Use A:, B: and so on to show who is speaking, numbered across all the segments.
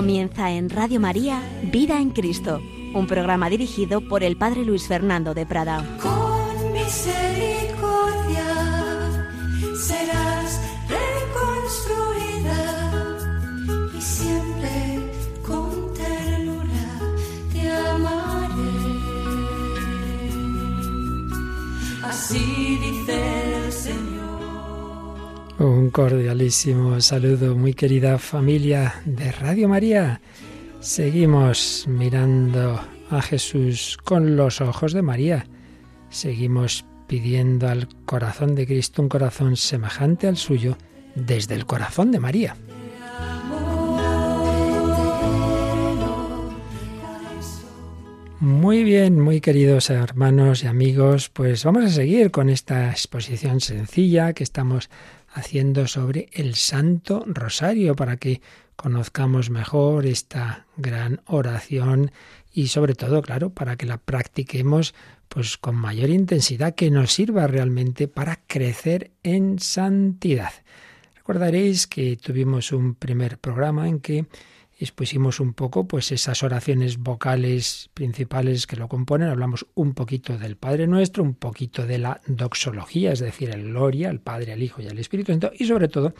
A: Comienza en Radio María Vida en Cristo, un programa dirigido por el Padre Luis Fernando de Prada.
B: Cordialísimo saludo, muy querida familia de Radio María. Seguimos mirando a Jesús con los ojos de María. Seguimos pidiendo al corazón de Cristo un corazón semejante al suyo desde el corazón de María. Muy bien, muy queridos hermanos y amigos, pues vamos a seguir con esta exposición sencilla que estamos haciendo sobre el Santo Rosario para que conozcamos mejor esta gran oración y sobre todo, claro, para que la practiquemos pues con mayor intensidad que nos sirva realmente para crecer en santidad. Recordaréis que tuvimos un primer programa en que expusimos un poco pues esas oraciones vocales principales que lo componen, hablamos un poquito del Padre Nuestro, un poquito de la doxología, es decir, el gloria, al Padre, al Hijo y al Espíritu Santo, y sobre todo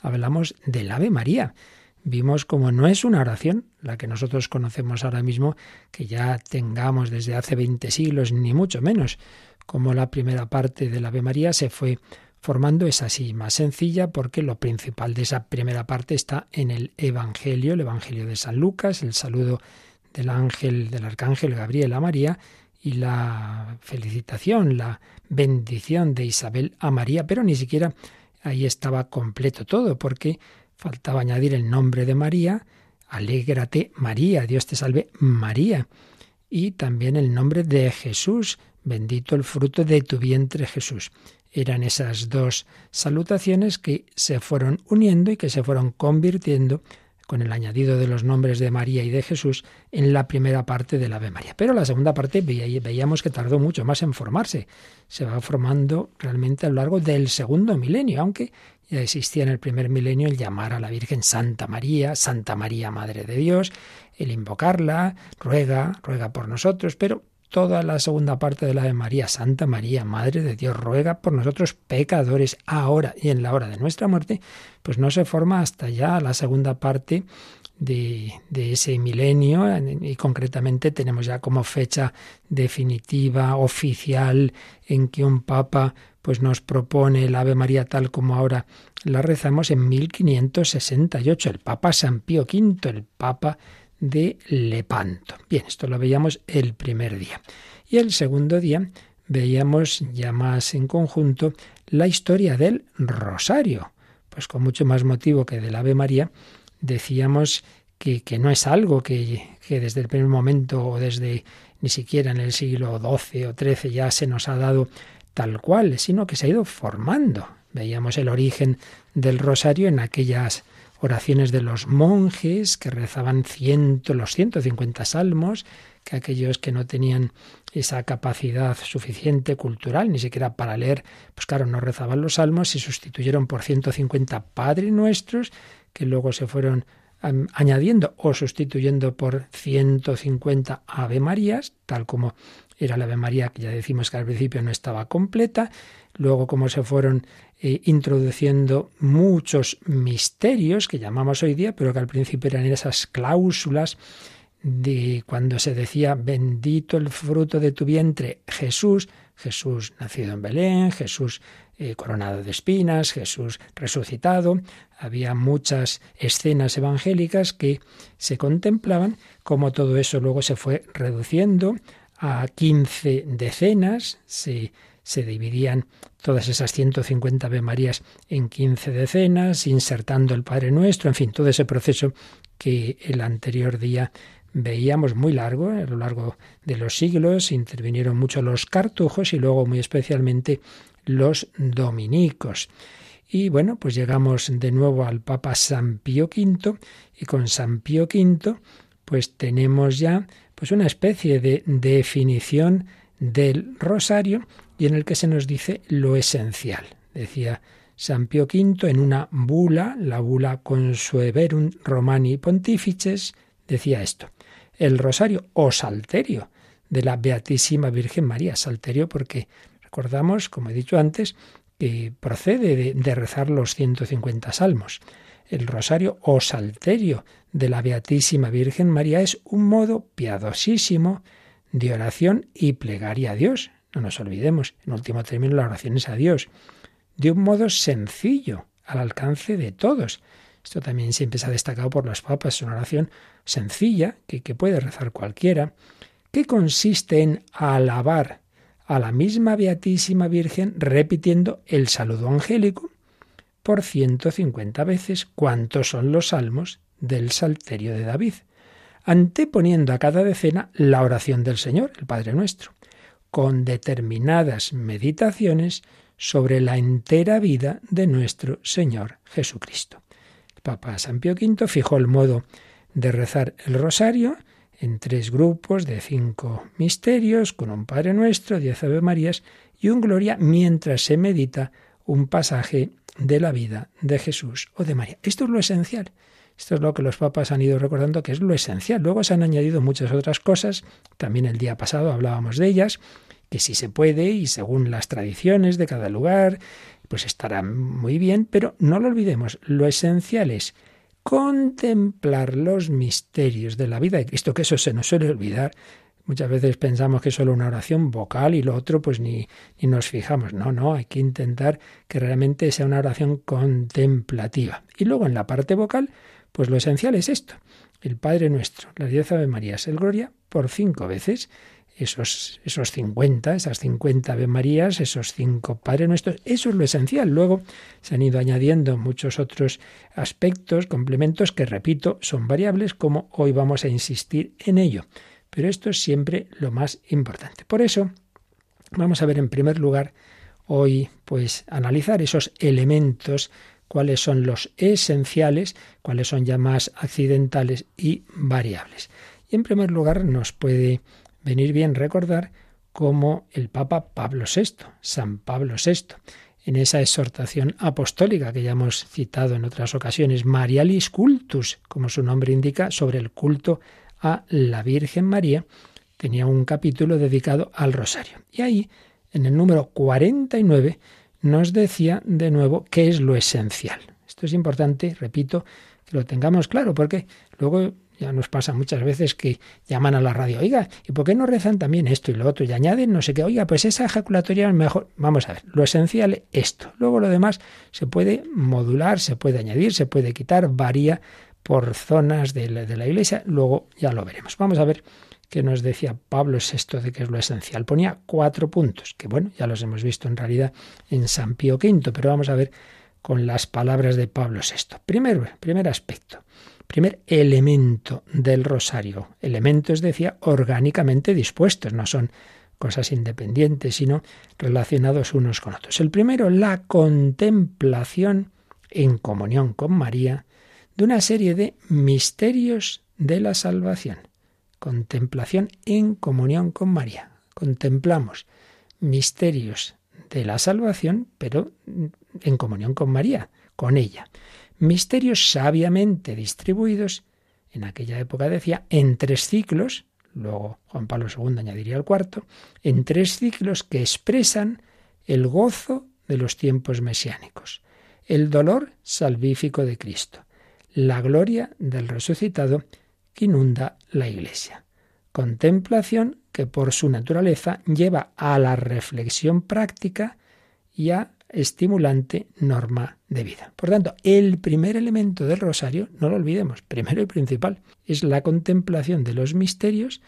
B: hablamos del Ave María. Vimos como no es una oración, la que nosotros conocemos ahora mismo, que ya tengamos desde hace 20 siglos, ni mucho menos, como la primera parte del Ave María se fue formando es así, más sencilla porque lo principal de esa primera parte está en el Evangelio, el Evangelio de San Lucas, el saludo del ángel, del arcángel Gabriel a María y la felicitación, la bendición de Isabel a María, pero ni siquiera ahí estaba completo todo, porque faltaba añadir el nombre de María, alégrate María, Dios te salve María, y también el nombre de Jesús, bendito el fruto de tu vientre Jesús eran esas dos salutaciones que se fueron uniendo y que se fueron convirtiendo con el añadido de los nombres de María y de Jesús en la primera parte del Ave María. Pero la segunda parte veíamos que tardó mucho más en formarse. Se va formando realmente a lo largo del segundo milenio, aunque ya existía en el primer milenio el llamar a la Virgen Santa María, Santa María Madre de Dios, el invocarla, ruega, ruega por nosotros, pero toda la segunda parte de la de María, Santa María, Madre de Dios, ruega por nosotros pecadores ahora y en la hora de nuestra muerte, pues no se forma hasta ya la segunda parte de, de, ese milenio. Y concretamente tenemos ya como fecha definitiva, oficial, en que un papa pues nos propone el Ave María tal como ahora la rezamos en 1568, el Papa San Pío V, el Papa de Lepanto. Bien, esto lo veíamos el primer día. Y el segundo día veíamos ya más en conjunto la historia del rosario. Pues con mucho más motivo que del Ave María, decíamos que, que no es algo que, que, desde el primer momento o desde ni siquiera en el siglo XII o XIII ya se nos ha dado tal cual, sino que se ha ido formando. Veíamos el origen del rosario en aquellas oraciones de los monjes que rezaban ciento, los 150 salmos, que aquellos que no tenían esa capacidad suficiente cultural, ni siquiera para leer, pues claro, no rezaban los salmos, se sustituyeron por 150 Padre Nuestros, que luego se fueron añadiendo o sustituyendo por 150 Ave Marías, tal como era la Ave María, que ya decimos que al principio no estaba completa, luego como se fueron eh, introduciendo muchos misterios que llamamos hoy día, pero que al principio eran esas cláusulas de cuando se decía bendito el fruto de tu vientre, Jesús, Jesús nacido en Belén, Jesús eh, coronado de espinas, Jesús resucitado. Había muchas escenas evangélicas que se contemplaban, como todo eso luego se fue reduciendo a 15 decenas, se, se dividían todas esas 150 Ave Marías en 15 decenas, insertando el Padre Nuestro, en fin, todo ese proceso que el anterior día veíamos muy largo, a lo largo de los siglos, intervinieron mucho los cartujos y luego muy especialmente los dominicos. Y bueno, pues llegamos de nuevo al Papa San Pío V y con San Pío V pues tenemos ya pues una especie de definición del rosario y en el que se nos dice lo esencial. Decía San Pío V en una bula, la bula Consueverum Romani Pontifices, decía esto: el rosario o salterio de la Beatísima Virgen María, salterio porque recordamos, como he dicho antes, que procede de, de rezar los 150 salmos. El rosario o salterio de la Beatísima Virgen María es un modo piadosísimo de oración y plegaria a Dios. No nos olvidemos, en último término la oración es a Dios, de un modo sencillo, al alcance de todos. Esto también siempre se ha destacado por los papas, es una oración sencilla que, que puede rezar cualquiera, que consiste en alabar a la misma Beatísima Virgen repitiendo el saludo angélico por 150 veces, cuantos son los salmos del Salterio de David, anteponiendo a cada decena la oración del Señor, el Padre nuestro, con determinadas meditaciones sobre la entera vida de nuestro Señor Jesucristo. El Papa San Pío V fijó el modo de rezar el rosario en tres grupos de cinco misterios, con un Padre Nuestro, diez Ave Marías y un Gloria, mientras se medita un pasaje de la vida de Jesús o de María. Esto es lo esencial. Esto es lo que los papas han ido recordando que es lo esencial. Luego se han añadido muchas otras cosas. También el día pasado hablábamos de ellas, que si se puede y según las tradiciones de cada lugar, pues estará muy bien, pero no lo olvidemos. Lo esencial es contemplar los misterios de la vida de Cristo, que eso se nos suele olvidar. Muchas veces pensamos que es solo una oración vocal y lo otro pues ni, ni nos fijamos. No, no, hay que intentar que realmente sea una oración contemplativa. Y luego en la parte vocal, pues lo esencial es esto. El Padre Nuestro, la diez Ave Marías, el Gloria, por cinco veces. Esos, esos 50, esas 50 Ave Marías, esos cinco Padre Nuestros, eso es lo esencial. Luego se han ido añadiendo muchos otros aspectos, complementos que, repito, son variables, como hoy vamos a insistir en ello. Pero esto es siempre lo más importante. Por eso, vamos a ver en primer lugar hoy, pues, analizar esos elementos cuáles son los esenciales, cuáles son ya más accidentales y variables. Y en primer lugar nos puede venir bien recordar cómo el Papa Pablo VI, San Pablo VI, en esa exhortación apostólica que ya hemos citado en otras ocasiones, Marialis Cultus, como su nombre indica, sobre el culto a la Virgen María, tenía un capítulo dedicado al rosario. Y ahí, en el número 49, nos decía de nuevo qué es lo esencial. Esto es importante, repito, que lo tengamos claro, porque luego ya nos pasa muchas veces que llaman a la radio, oiga, ¿y por qué no rezan también esto y lo otro? Y añaden no sé qué, oiga, pues esa ejaculatoria es mejor. Vamos a ver, lo esencial es esto. Luego lo demás se puede modular, se puede añadir, se puede quitar, varía por zonas de la, iglesia, luego ya lo veremos. Vamos a ver que nos decía Pablo VI de que es lo esencial. Ponía cuatro puntos, que bueno, ya los hemos visto en realidad en San Pío V, pero vamos a ver con las palabras de Pablo VI. Primero, primer aspecto, primer elemento del rosario. Elementos, decía, orgánicamente dispuestos, no son cosas independientes, sino relacionados unos con otros. El primero, la contemplación en comunión con María de una serie de misterios de la salvación contemplación en comunión con María. Contemplamos misterios de la salvación, pero en comunión con María, con ella. Misterios sabiamente distribuidos, en aquella época decía, en tres ciclos, luego Juan Pablo II añadiría el cuarto, en tres ciclos que expresan el gozo de los tiempos mesiánicos, el dolor salvífico de Cristo, la gloria del resucitado que inunda la Iglesia. Contemplación que por su naturaleza lleva a la reflexión práctica y a estimulante norma de vida. Por tanto, el primer elemento del rosario, no lo olvidemos, primero y principal, es la contemplación de los misterios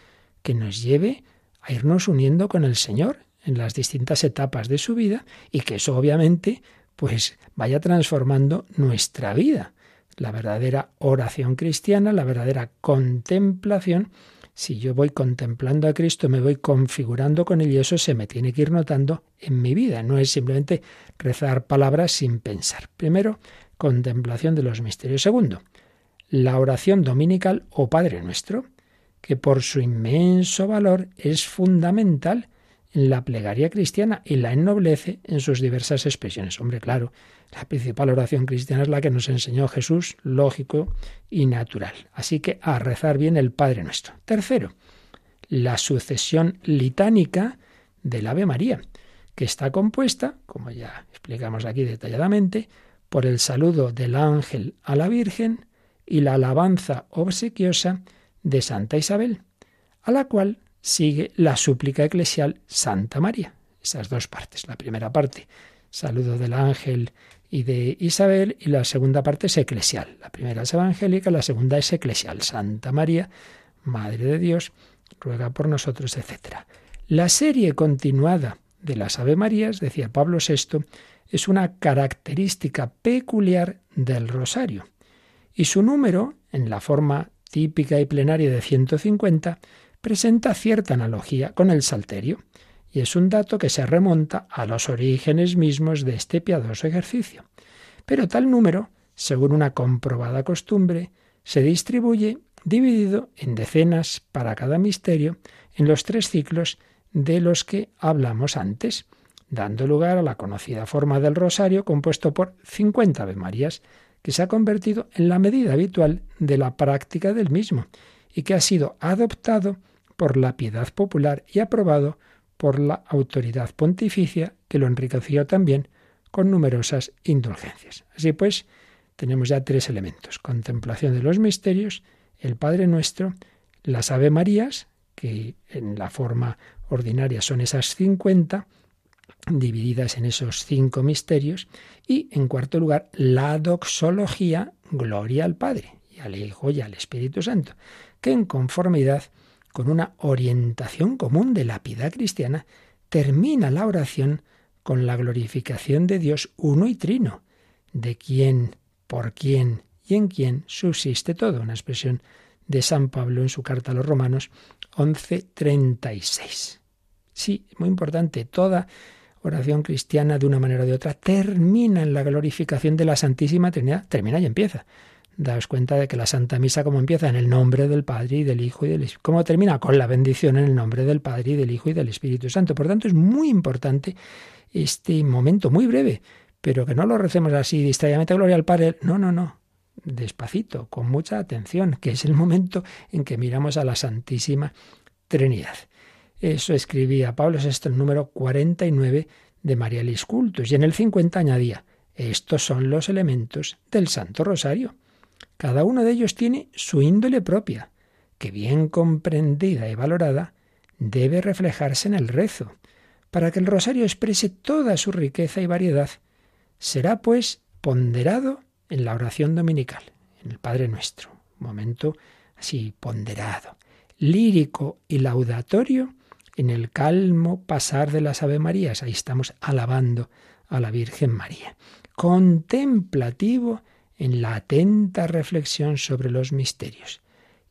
B: que nos lleve a irnos uniendo con el Señor en las distintas etapas de su vida y que eso obviamente pues vaya transformando nuestra vida la verdadera oración cristiana, la verdadera contemplación, si yo voy contemplando a Cristo, me voy configurando con él y eso se me tiene que ir notando en mi vida. No es simplemente rezar palabras sin pensar. Primero, contemplación de los misterios. Segundo, la oración dominical o Padre Nuestro, que por su inmenso valor es fundamental en la plegaria cristiana y la ennoblece en sus diversas expresiones. Hombre, claro, la principal oración cristiana es la que nos enseñó Jesús, lógico y natural. Así que a rezar bien el Padre nuestro. Tercero, la sucesión litánica del Ave María, que está compuesta, como ya explicamos aquí detalladamente, por el saludo del ángel a la Virgen y la alabanza obsequiosa de Santa Isabel, a la cual sigue la súplica eclesial Santa María. Esas dos partes. La primera parte, saludo del ángel y de Isabel, y la segunda parte es eclesial. La primera es evangélica, la segunda es eclesial. Santa María, Madre de Dios, ruega por nosotros, etc. La serie continuada de las Ave Marías, decía Pablo VI, es una característica peculiar del rosario. Y su número, en la forma típica y plenaria de 150, presenta cierta analogía con el salterio, y es un dato que se remonta a los orígenes mismos de este piadoso ejercicio. Pero tal número, según una comprobada costumbre, se distribuye dividido en decenas para cada misterio en los tres ciclos de los que hablamos antes, dando lugar a la conocida forma del rosario compuesto por 50 Ave Marías, que se ha convertido en la medida habitual de la práctica del mismo y que ha sido adoptado por la piedad popular y aprobado por la autoridad pontificia, que lo enriqueció también con numerosas indulgencias. Así pues, tenemos ya tres elementos. Contemplación de los misterios, el Padre Nuestro, las Ave Marías, que en la forma ordinaria son esas 50, divididas en esos cinco misterios, y en cuarto lugar, la doxología, gloria al Padre, y al Hijo y al Espíritu Santo, que en conformidad con una orientación común de la piedad cristiana, termina la oración con la glorificación de Dios uno y trino, de quien, por quien y en quien subsiste todo, una expresión de San Pablo en su carta a los Romanos 11:36. Sí, muy importante, toda oración cristiana de una manera o de otra termina en la glorificación de la Santísima Trinidad, termina y empieza daos cuenta de que la Santa Misa como empieza en el nombre del Padre y del Hijo y del Espíritu, como termina con la bendición en el nombre del Padre y del Hijo y del Espíritu Santo. Por tanto, es muy importante este momento, muy breve, pero que no lo recemos así distraídamente, gloria al Padre. No, no, no. Despacito, con mucha atención, que es el momento en que miramos a la Santísima Trinidad. Eso escribía Pablo VI el número 49 de Marialis Cultus y en el 50 añadía, estos son los elementos del Santo Rosario. Cada uno de ellos tiene su índole propia, que bien comprendida y valorada debe reflejarse en el rezo, para que el rosario exprese toda su riqueza y variedad. Será, pues, ponderado en la oración dominical, en el Padre Nuestro, momento así ponderado, lírico y laudatorio en el calmo pasar de las Ave Marías, ahí estamos alabando a la Virgen María, contemplativo en la atenta reflexión sobre los misterios,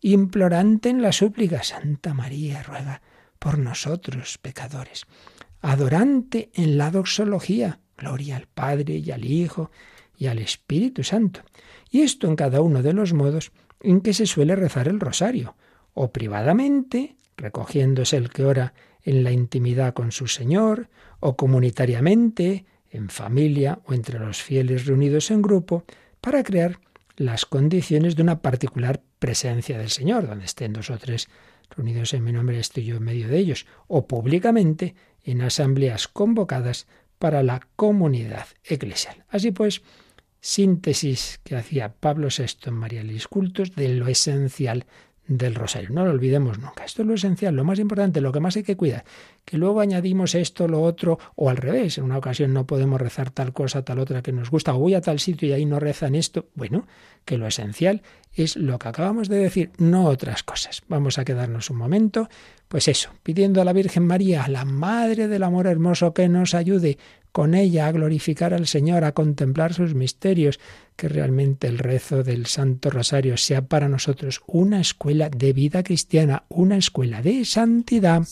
B: implorante en la súplica, Santa María ruega por nosotros pecadores, adorante en la doxología, gloria al Padre y al Hijo y al Espíritu Santo, y esto en cada uno de los modos en que se suele rezar el rosario, o privadamente, recogiéndose el que ora en la intimidad con su Señor, o comunitariamente, en familia o entre los fieles reunidos en grupo, para crear las condiciones de una particular presencia del Señor, donde estén dos o tres reunidos en mi nombre, estoy yo en medio de ellos, o públicamente en asambleas convocadas para la comunidad eclesial. Así pues, síntesis que hacía Pablo VI en María Cultos de lo esencial del rosario. No lo olvidemos nunca. Esto es lo esencial, lo más importante, lo que más hay que cuidar. Que luego añadimos esto, lo otro, o al revés. En una ocasión no podemos rezar tal cosa, tal otra que nos gusta, o voy a tal sitio y ahí no rezan esto. Bueno, que lo esencial es lo que acabamos de decir, no otras cosas. Vamos a quedarnos un momento, pues eso, pidiendo a la Virgen María, la Madre del Amor Hermoso, que nos ayude con ella a glorificar al Señor, a contemplar sus misterios, que realmente el rezo del Santo Rosario sea para nosotros una escuela de vida cristiana, una escuela de santidad.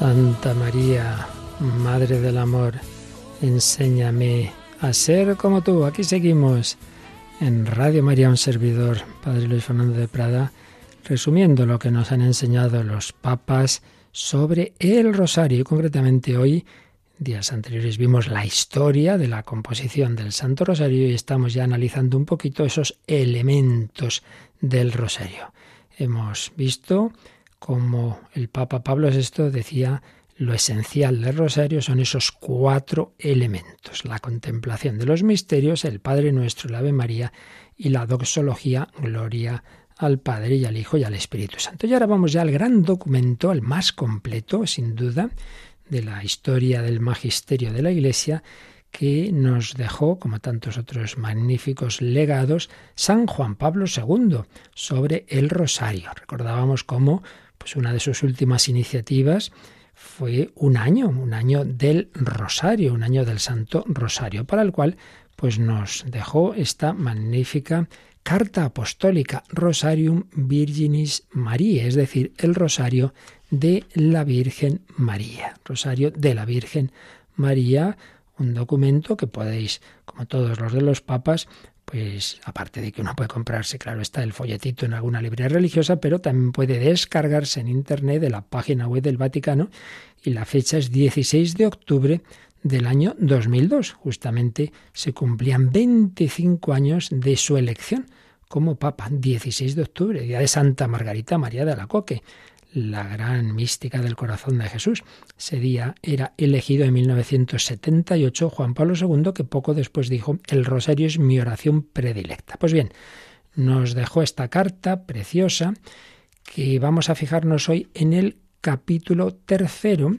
B: Santa María, Madre del Amor, enséñame a ser como tú. Aquí seguimos en Radio María, un servidor, Padre Luis Fernando de Prada, resumiendo lo que nos han enseñado los papas sobre el rosario. Y concretamente hoy, días anteriores, vimos la historia de la composición del Santo Rosario y estamos ya analizando un poquito esos elementos del rosario. Hemos visto como el Papa Pablo VI decía, lo esencial del rosario son esos cuatro elementos, la contemplación de los misterios, el Padre Nuestro, la Ave María y la doxología, gloria al Padre y al Hijo y al Espíritu Santo. Y ahora vamos ya al gran documento, el más completo, sin duda, de la historia del magisterio de la Iglesia, que nos dejó, como tantos otros magníficos legados, San Juan Pablo II sobre el rosario. Recordábamos cómo pues una de sus últimas iniciativas fue un año, un año del Rosario, un año del Santo Rosario, para el cual pues nos dejó esta magnífica carta apostólica Rosarium Virginis María, es decir, el Rosario de la Virgen María, Rosario de la Virgen María, un documento que podéis, como todos los de los papas, pues aparte de que uno puede comprarse, claro, está el folletito en alguna librería religiosa, pero también puede descargarse en Internet de la página web del Vaticano y la fecha es 16 de octubre del año 2002. Justamente se cumplían 25 años de su elección como Papa, 16 de octubre, día de Santa Margarita María de Alacoque, la gran mística del corazón de Jesús. Ese día era elegido en 1978 Juan Pablo II, que poco después dijo, el rosario es mi oración predilecta. Pues bien, nos dejó esta carta preciosa que vamos a fijarnos hoy en el capítulo tercero,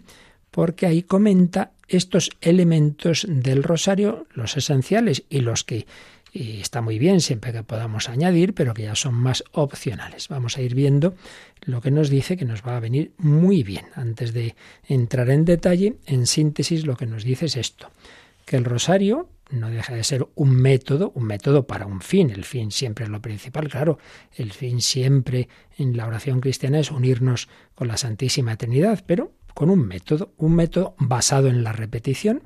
B: porque ahí comenta estos elementos del rosario, los esenciales y los que y está muy bien siempre que podamos añadir, pero que ya son más opcionales. Vamos a ir viendo lo que nos dice que nos va a venir muy bien. Antes de entrar en detalle, en síntesis lo que nos dice es esto, que el rosario no deja de ser un método, un método para un fin. El fin siempre es lo principal, claro. El fin siempre en la oración cristiana es unirnos con la Santísima Trinidad, pero con un método, un método basado en la repetición,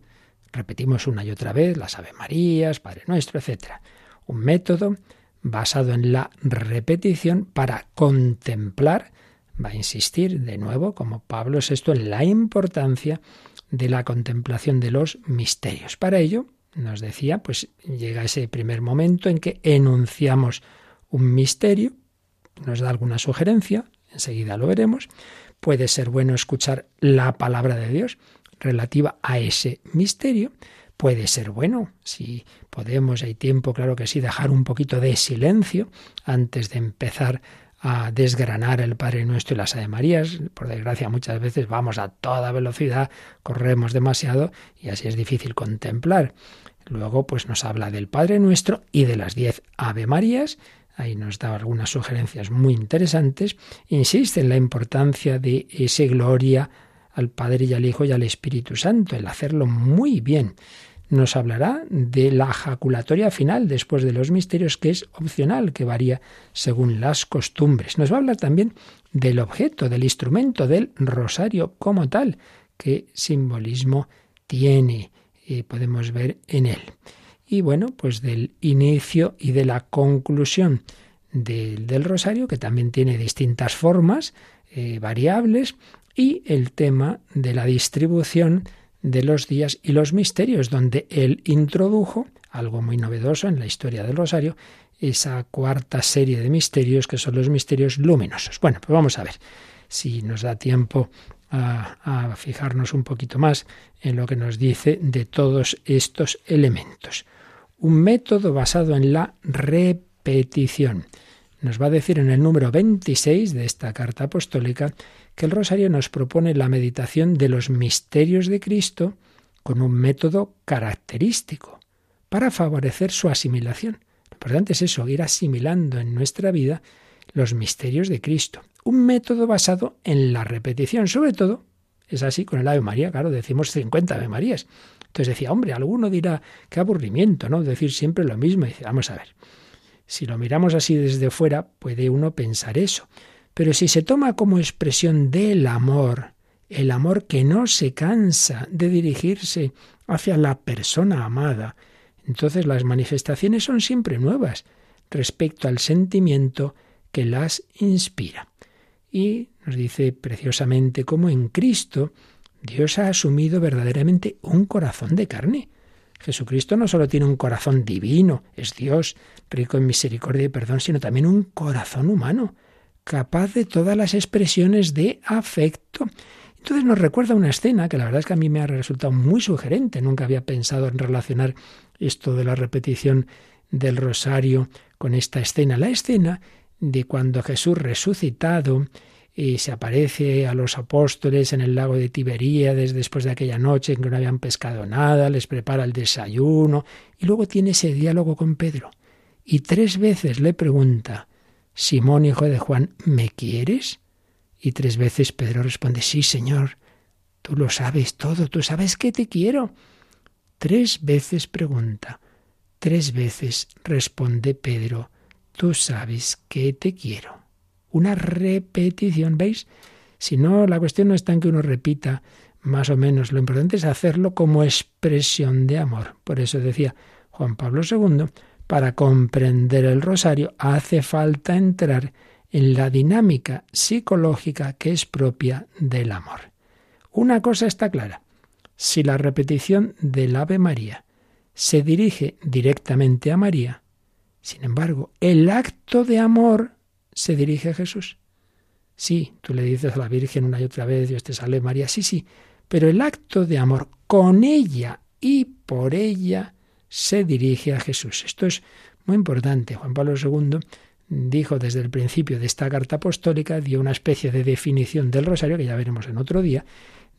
B: Repetimos una y otra vez las Ave Marías, Padre Nuestro, etc. Un método basado en la repetición para contemplar, va a insistir de nuevo, como Pablo es esto, en la importancia de la contemplación de los misterios. Para ello, nos decía, pues llega ese primer momento en que enunciamos un misterio, nos da alguna sugerencia, enseguida lo veremos. Puede ser bueno escuchar la palabra de Dios relativa a ese misterio puede ser bueno. Si podemos, hay tiempo, claro que sí, dejar un poquito de silencio antes de empezar a desgranar el Padre Nuestro y las Ave Marías. Por desgracia, muchas veces vamos a toda velocidad, corremos demasiado y así es difícil contemplar. Luego, pues nos habla del Padre Nuestro y de las diez Ave Marías. Ahí nos da algunas sugerencias muy interesantes. Insiste en la importancia de ese gloria al Padre y al Hijo y al Espíritu Santo, el hacerlo muy bien. Nos hablará de la jaculatoria final después de los misterios, que es opcional, que varía según las costumbres. Nos va a hablar también del objeto, del instrumento, del rosario como tal, qué simbolismo tiene, y podemos ver en él. Y bueno, pues del inicio y de la conclusión del, rosario, que también tiene distintas formas eh, variables, y el tema de la distribución de los días y los misterios, donde él introdujo algo muy novedoso en la historia del Rosario, esa cuarta serie de misterios que son los misterios luminosos. Bueno, pues vamos a ver si nos da tiempo a, a fijarnos un poquito más en lo que nos dice de todos estos elementos. Un método basado en la repetición. Nos va a decir en el número 26 de esta carta apostólica que el rosario nos propone la meditación de los misterios de Cristo con un método característico para favorecer su asimilación. Lo importante es eso, ir asimilando en nuestra vida los misterios de Cristo. Un método basado en la repetición, sobre todo, es así con el Ave María, claro, decimos 50 Ave Marías. Entonces decía, hombre, alguno dirá, qué aburrimiento, ¿no? Decir siempre lo mismo. Y vamos a ver, si lo miramos así desde fuera, puede uno pensar eso. Pero si se toma como expresión del amor el amor que no se cansa de dirigirse hacia la persona amada. Entonces las manifestaciones son siempre nuevas respecto al sentimiento que las inspira. Y nos dice preciosamente cómo en Cristo Dios ha asumido verdaderamente un corazón de carne. Jesucristo no solo tiene un corazón divino, es Dios, rico en misericordia y perdón, sino también un corazón humano, capaz de todas las expresiones de afecto. Entonces nos recuerda una escena que la verdad es que a mí me ha resultado muy sugerente. Nunca había pensado en relacionar esto de la repetición del rosario con esta escena. La escena de cuando Jesús resucitado y se aparece a los apóstoles en el lago de Tiberíades después de aquella noche en que no habían pescado nada, les prepara el desayuno y luego tiene ese diálogo con Pedro. Y tres veces le pregunta, Simón, hijo de Juan, ¿me quieres? Y tres veces Pedro responde, sí, Señor, tú lo sabes todo, tú sabes que te quiero. Tres veces pregunta, tres veces responde Pedro, tú sabes que te quiero una repetición, ¿veis? Si no, la cuestión no está en que uno repita más o menos, lo importante es hacerlo como expresión de amor. Por eso decía Juan Pablo II, para comprender el rosario hace falta entrar en la dinámica psicológica que es propia del amor. Una cosa está clara, si la repetición del Ave María se dirige directamente a María, sin embargo, el acto de amor se dirige a Jesús. Sí, tú le dices a la Virgen una y otra vez, Dios te salve María, sí, sí, pero el acto de amor con ella y por ella se dirige a Jesús. Esto es muy importante. Juan Pablo II dijo desde el principio de esta carta apostólica, dio una especie de definición del rosario, que ya veremos en otro día,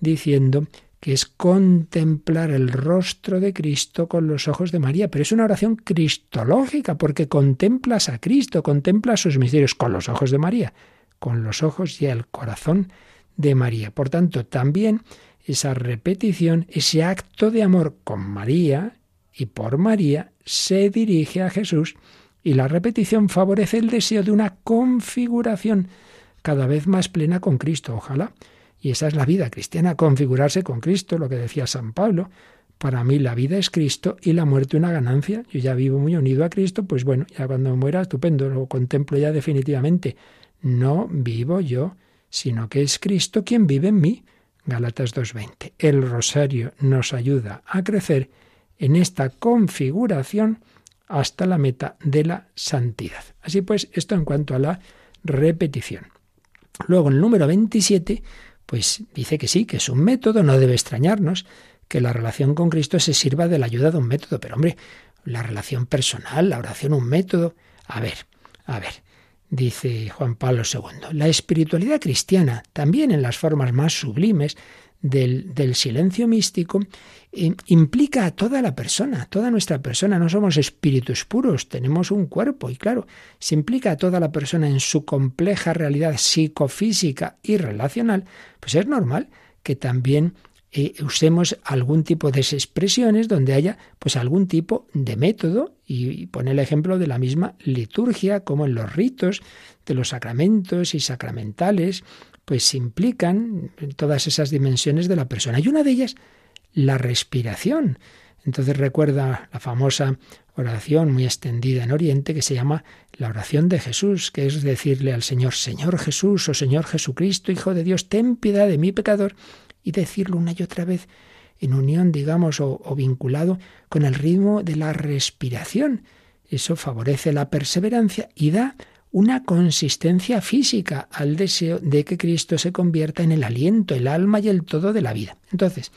B: diciendo que es contemplar el rostro de Cristo con los ojos de María, pero es una oración cristológica porque contemplas a Cristo, contemplas sus misterios con los ojos de María, con los ojos y el corazón de María. Por tanto, también esa repetición, ese acto de amor con María y por María se dirige a Jesús y la repetición favorece el deseo de una configuración cada vez más plena con Cristo, ojalá y esa es la vida cristiana, configurarse con Cristo, lo que decía San Pablo. Para mí la vida es Cristo y la muerte una ganancia. Yo ya vivo muy unido a Cristo, pues bueno, ya cuando muera, estupendo, lo contemplo ya definitivamente. No vivo yo, sino que es Cristo quien vive en mí. Galatas 2.20. El rosario nos ayuda a crecer en esta configuración hasta la meta de la santidad. Así pues, esto en cuanto a la repetición. Luego, el número 27 pues dice que sí, que es un método, no debe extrañarnos que la relación con Cristo se sirva de la ayuda de un método, pero hombre, la relación personal, la oración, un método. A ver, a ver, dice Juan Pablo II, la espiritualidad cristiana, también en las formas más sublimes, del, silencio místico eh, implica a toda la persona, toda nuestra persona. No somos espíritus puros, tenemos un cuerpo y claro, se implica a toda la persona en su compleja realidad psicofísica y relacional, pues es normal que también eh, usemos algún tipo de expresiones donde haya pues algún tipo de método y, y pone el ejemplo de la misma liturgia como en los ritos de los sacramentos y sacramentales pues implican todas esas dimensiones de la persona. Y una de ellas, la respiración. Entonces recuerda la famosa oración muy extendida en Oriente que se llama la oración de Jesús, que es decirle al Señor, Señor Jesús o Señor Jesucristo, Hijo de Dios, ten piedad de mi pecador, y decirlo una y otra vez en unión, digamos, o, o vinculado con el ritmo de la respiración. Eso favorece la perseverancia y da una consistencia física al deseo de que Cristo se convierta en el aliento, el alma y el todo de la vida. Entonces,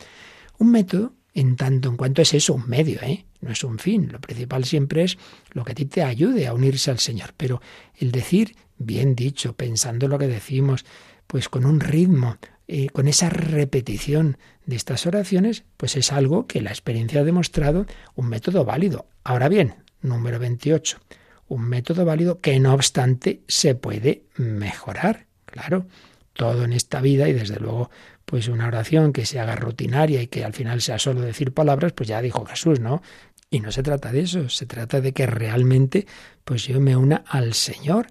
B: un método, en tanto en cuanto es eso, un medio, ¿eh? no es un fin. Lo principal siempre es lo que a ti te ayude a unirse al Señor. Pero el decir, bien dicho, pensando lo que decimos, pues con un ritmo, eh, con esa repetición de estas oraciones, pues es algo que la experiencia ha demostrado un método válido. Ahora bien, número 28 un método válido que no obstante se puede mejorar. Claro, todo en esta vida y desde luego pues una oración que se haga rutinaria y que al final sea solo decir palabras, pues ya dijo Jesús, ¿no? Y no se trata de eso, se trata de que realmente pues yo me una al Señor.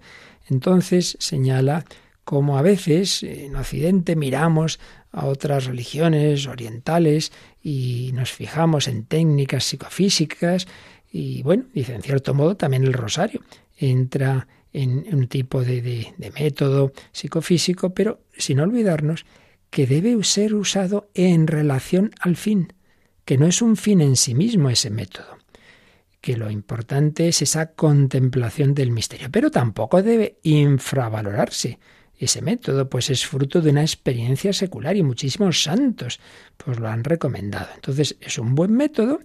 B: Entonces señala como a veces en Occidente miramos a otras religiones orientales y nos fijamos en técnicas psicofísicas y bueno, dice en cierto modo también el rosario entra en un tipo de, de método psicofísico, pero sin olvidarnos que debe ser usado en relación al fin, que no es un fin en sí mismo ese método, que lo importante es esa contemplación del misterio, pero tampoco debe infravalorarse ese método, pues es fruto de una experiencia secular y muchísimos santos pues lo han recomendado. Entonces es un buen método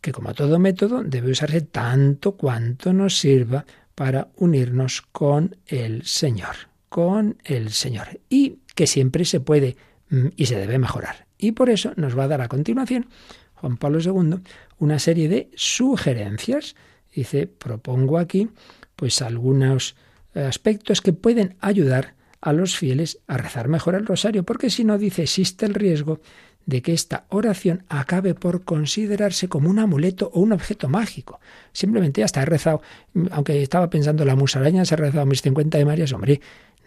B: que como todo método debe usarse tanto cuanto nos sirva para unirnos con el Señor, con el Señor, y que siempre se puede mm, y se debe mejorar. Y por eso nos va a dar a continuación Juan Pablo II una serie de sugerencias. Dice, propongo aquí pues algunos aspectos que pueden ayudar a los fieles a rezar mejor el rosario, porque si no, dice, existe el riesgo de que esta oración acabe por considerarse como un amuleto o un objeto mágico. Simplemente ya está, he rezado, aunque estaba pensando la musaraña, se ha rezado mis 50 de Marias, hombre,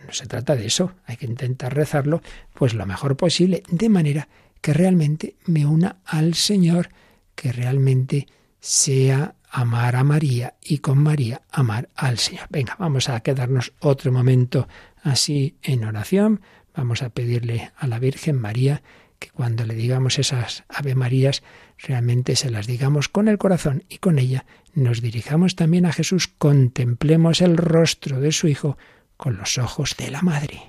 B: no se trata de eso, hay que intentar rezarlo pues lo mejor posible, de manera que realmente me una al Señor, que realmente sea amar a María y con María amar al Señor. Venga, vamos a quedarnos otro momento así en oración. Vamos a pedirle a la Virgen María que cuando le digamos esas Ave Marías, realmente se las digamos con el corazón y con ella nos dirijamos también a Jesús, contemplemos el rostro de su Hijo con los ojos de la Madre.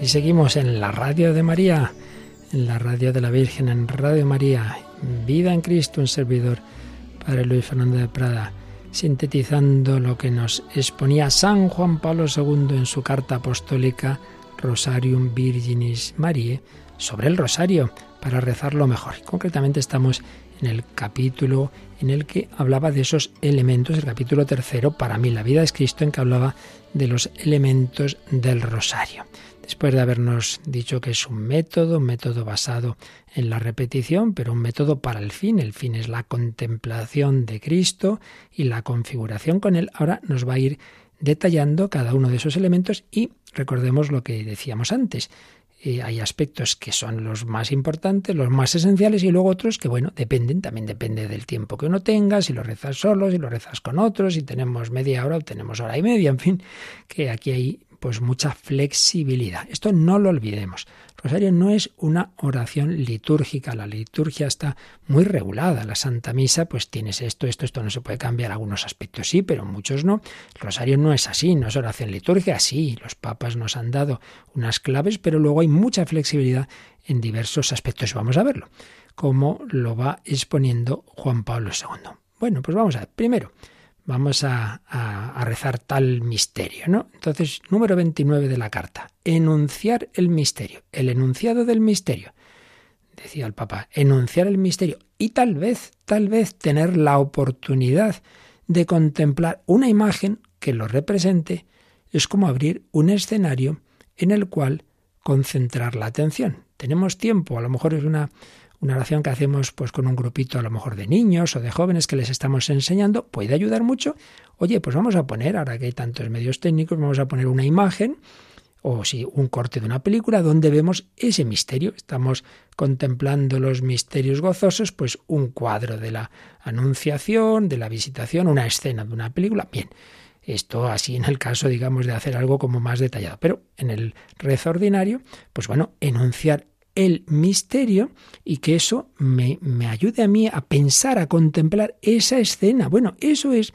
B: Aquí seguimos en la radio de María, en la radio de la Virgen, en Radio María. Vida en Cristo, un servidor, Padre Luis Fernando de Prada, sintetizando lo que nos exponía San Juan Pablo II en su carta apostólica Rosarium Virginis Mariae sobre el rosario, para rezarlo mejor. concretamente estamos en el capítulo en el que hablaba de esos elementos, el capítulo tercero, para mí la vida es Cristo, en que hablaba de los elementos del rosario. Después de habernos dicho que es un método, un método basado en la repetición, pero un método para el fin. El fin es la contemplación de Cristo y la configuración con Él. Ahora nos va a ir detallando cada uno de esos elementos y recordemos lo que decíamos antes. Eh, hay aspectos que son los más importantes, los más esenciales, y luego otros que, bueno, dependen, también depende del tiempo que uno tenga, si lo rezas solo, si lo rezas con otros, si tenemos media hora o tenemos hora y media, en fin, que aquí hay pues mucha flexibilidad. Esto no lo olvidemos. Rosario no es una oración litúrgica, la liturgia está muy regulada. La Santa Misa, pues tienes esto, esto, esto no se puede cambiar. Algunos aspectos sí, pero muchos no. Rosario no es así, no es oración litúrgica, sí. Los papas nos han dado unas claves, pero luego hay mucha flexibilidad en diversos aspectos. Vamos a verlo, como lo va exponiendo Juan Pablo II. Bueno, pues vamos a ver. Primero, vamos a, rezar tal misterio, ¿no? Entonces, número 29 de la carta, enunciar el misterio, el enunciado del misterio. Decía el Papa, enunciar el misterio y tal vez, tal vez tener la oportunidad de contemplar una imagen que lo represente es como abrir un escenario en el cual concentrar la atención. Tenemos tiempo, a lo mejor es una una oración que hacemos pues con un grupito a lo mejor de niños o de jóvenes que les estamos enseñando, puede ayudar mucho. Oye, pues vamos a poner, ahora que hay tantos medios técnicos, vamos a poner una imagen o si un corte de una película donde vemos ese misterio. Estamos contemplando los misterios gozosos, pues un cuadro de la anunciación, de la visitación, una escena de una película. Bien, esto así en el caso, digamos, de hacer algo como más detallado. Pero en el rezo ordinario, pues bueno, enunciar el misterio y que eso me, me ayude a mí a pensar, a contemplar esa escena. Bueno, eso es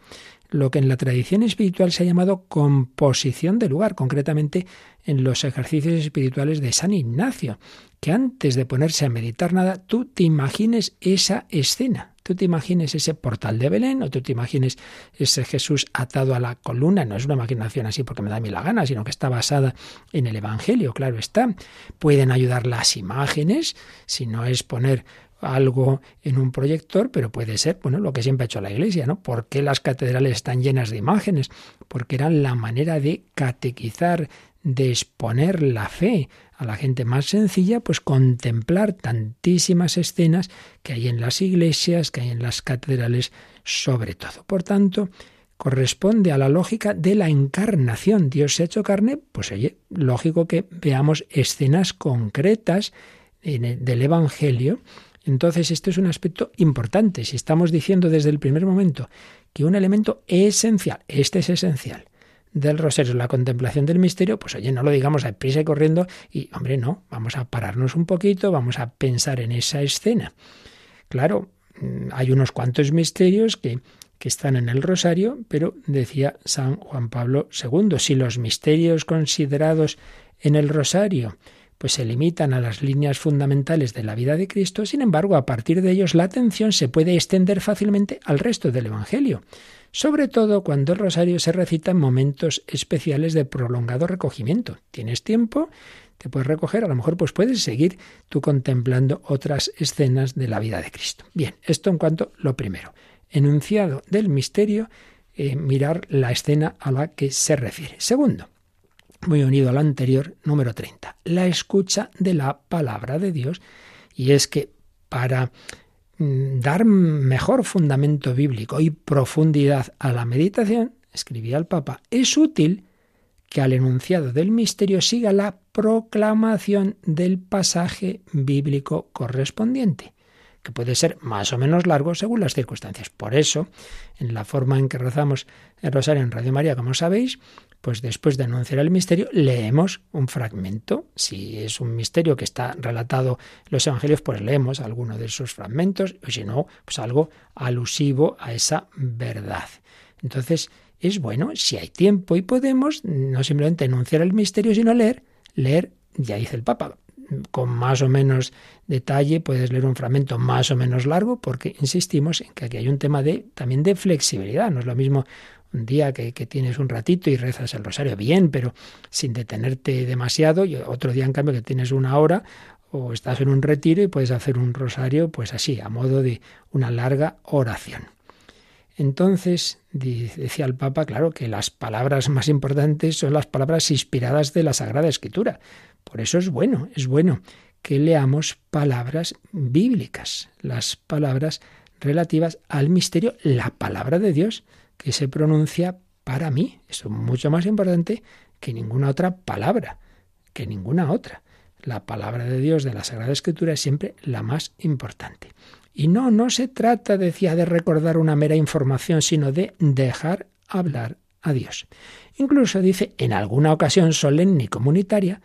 B: lo que en la tradición espiritual se ha llamado composición de lugar, concretamente en los ejercicios espirituales de San Ignacio, que antes de ponerse a meditar nada, tú te imagines esa escena. Tú te imagines ese portal de Belén o tú te imagines ese Jesús atado a la columna. No es una imaginación así porque me da a mí la gana, sino que está basada en el Evangelio, claro está. Pueden ayudar las imágenes, si no es poner algo en un proyector, pero puede ser, bueno, lo que siempre ha hecho la Iglesia, ¿no? ¿Por qué las catedrales están llenas de imágenes? Porque eran la manera de catequizar, de exponer la fe a la gente más sencilla, pues contemplar tantísimas escenas que hay en las iglesias, que hay en las catedrales, sobre todo. Por tanto, corresponde a la lógica de la encarnación. Dios se ha hecho carne, pues oye, lógico que veamos escenas concretas del Evangelio. Entonces, esto es un aspecto importante. Si estamos diciendo desde el primer momento que un elemento esencial, este es esencial, del rosario, la contemplación del misterio, pues oye, no lo digamos a prisa y corriendo y, hombre, no, vamos a pararnos un poquito, vamos a pensar en esa escena. Claro, mm, hay unos cuantos misterios que, que están en el rosario, pero decía San Juan Pablo II, si los misterios considerados en el rosario pues se limitan a las líneas fundamentales de la vida de Cristo, sin embargo, a partir de ellos la atención se puede extender fácilmente al resto del Evangelio sobre todo cuando el rosario se recita en momentos especiales de prolongado recogimiento. ¿Tienes tiempo? Te puedes recoger, a lo mejor pues puedes seguir tú contemplando otras escenas de la vida de Cristo. Bien, esto en cuanto a lo primero. Enunciado del misterio, eh, mirar la escena a la que se refiere. Segundo, muy unido al anterior, número 30, la escucha de la palabra de Dios. Y es que para dar mejor fundamento bíblico y profundidad a la meditación, escribía el Papa, es útil que al enunciado del misterio siga la proclamación del pasaje bíblico correspondiente, que puede ser más o menos largo según las circunstancias. Por eso, en la forma en que rezamos el rosario en Radio María, como sabéis, pues después de anunciar el misterio, leemos un fragmento. Si es un misterio que está relatado en los evangelios, pues leemos alguno de esos fragmentos, o si no, pues algo alusivo a esa verdad. Entonces, es bueno, si hay tiempo y podemos, no simplemente anunciar el misterio, sino leer, leer, ya dice el Papa, con más o menos detalle, puedes leer un fragmento más o menos largo, porque insistimos en que aquí hay un tema de también de flexibilidad. No es lo mismo un día que, tienes un ratito y rezas el rosario bien, pero sin detenerte demasiado, y otro día en cambio que tienes una hora o estás en un retiro y puedes hacer un rosario pues así, a modo de una larga oración. Entonces, decía el Papa, claro, que las palabras más importantes son las palabras inspiradas de la Sagrada Escritura. Por eso es bueno, es bueno que leamos palabras bíblicas, las palabras relativas al misterio, la palabra de Dios que se pronuncia para mí. Eso es mucho más importante que ninguna otra palabra, que ninguna otra. La palabra de Dios de la Sagrada Escritura es siempre la más importante. Y no, no se trata, decía, de recordar una mera información, sino de dejar hablar a Dios. Incluso dice, en alguna ocasión solemne y comunitaria,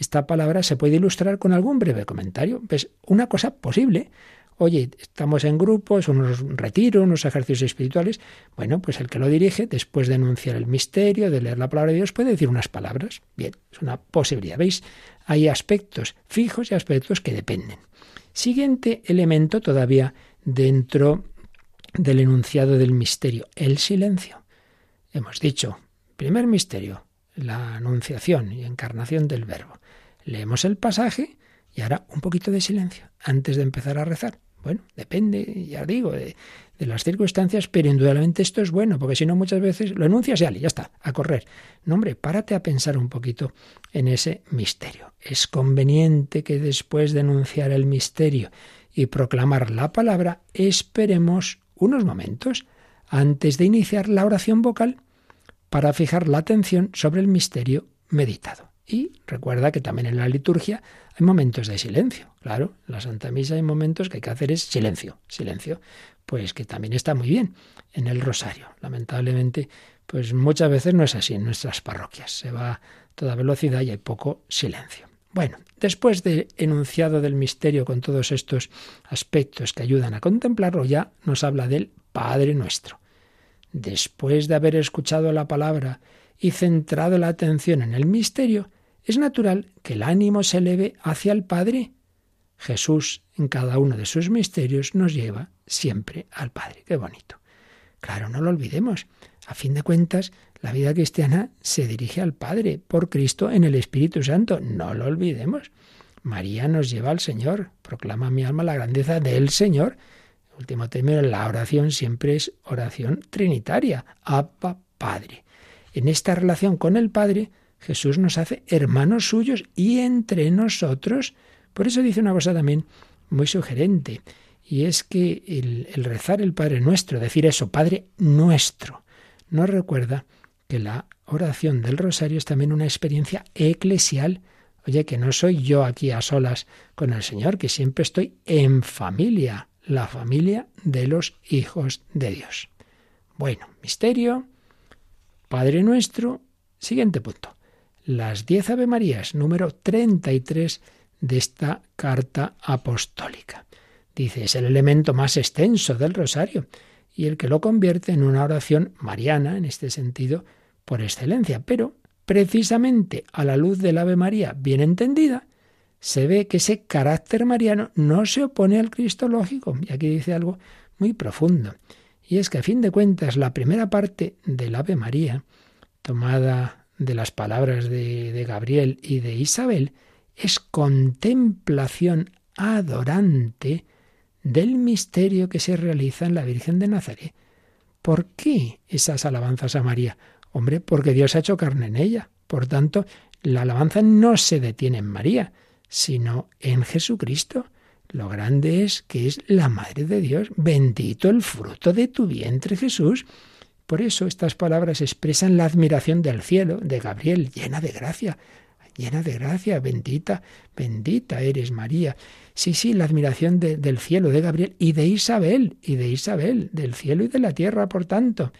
B: esta palabra se puede ilustrar con algún breve comentario. ¿Ves? Una cosa posible. Oye, estamos en grupos, unos retiros, unos ejercicios espirituales. Bueno, pues el que lo dirige, después de enunciar el misterio, de leer la palabra de Dios, puede decir unas palabras. Bien, es una posibilidad. ¿Veis? Hay aspectos fijos y aspectos que dependen. Siguiente elemento todavía dentro del enunciado del misterio, el silencio. Hemos dicho, primer misterio, la anunciación y encarnación del verbo. Leemos el pasaje y ahora un poquito de silencio antes de empezar a rezar. Bueno, depende, ya digo, de, las circunstancias, pero indudablemente esto es bueno, porque si no muchas veces lo enuncias y ya está, a correr. No, hombre, párate a pensar un poquito en ese misterio. Es conveniente que después de enunciar el misterio y proclamar la palabra, esperemos unos momentos antes de iniciar la oración vocal para fijar la atención sobre el misterio meditado. Y recuerda que también en la liturgia hay momentos de silencio. Claro, en la Santa Misa hay momentos que hay que hacer es silencio, silencio. Pues que también está muy bien en el rosario. Lamentablemente, pues muchas veces no es así en nuestras parroquias. Se va a toda velocidad y hay poco silencio. Bueno, después de enunciado del misterio con todos estos aspectos que ayudan a contemplarlo, ya nos habla del Padre nuestro. Después de haber escuchado la palabra y centrado la atención en el misterio, es natural que el ánimo se eleve hacia el Padre. Jesús, en cada uno de sus misterios, nos lleva siempre al Padre. Qué bonito. Claro, no lo olvidemos. A fin de cuentas, la vida cristiana se dirige al Padre por Cristo en el Espíritu Santo. No lo olvidemos. María nos lleva al Señor. Proclama mi alma la grandeza del Señor. Último término, la oración siempre es oración trinitaria. Abba Padre. En esta relación con el Padre, Jesús nos hace hermanos suyos y entre nosotros. Por eso dice una cosa también muy sugerente, y es que el, rezar el Padre nuestro, decir eso, Padre nuestro, nos recuerda que la oración del rosario es también una experiencia eclesial. Oye, que no soy yo aquí a solas con el Señor, que siempre estoy en familia, la familia de los hijos de Dios. Bueno, misterio, Padre nuestro, siguiente punto las diez Ave Marías, número 33 de esta carta apostólica. Dice, es el elemento más extenso del rosario y el que lo convierte en una oración mariana, en este sentido, por excelencia. Pero, precisamente a la luz del Ave María bien entendida, se ve que ese carácter mariano no se opone al cristológico. Y aquí dice algo muy profundo. Y es que a fin de cuentas la primera parte del Ave María, tomada de las palabras de, Gabriel y de Isabel es contemplación adorante del misterio que se realiza en la Virgen de Nazaret. ¿Por qué esas alabanzas a María? Hombre, porque Dios ha hecho carne en ella. Por tanto, la alabanza no se detiene en María, sino en Jesucristo. Lo grande es que es la Madre de Dios. Bendito el fruto de tu vientre, Jesús. Por eso estas palabras expresan la admiración del cielo, de Gabriel, llena de gracia, llena de gracia, bendita, bendita eres María. Sí, sí, la admiración del cielo, de Gabriel y de Isabel, y de Isabel, del cielo y de la tierra, por tanto,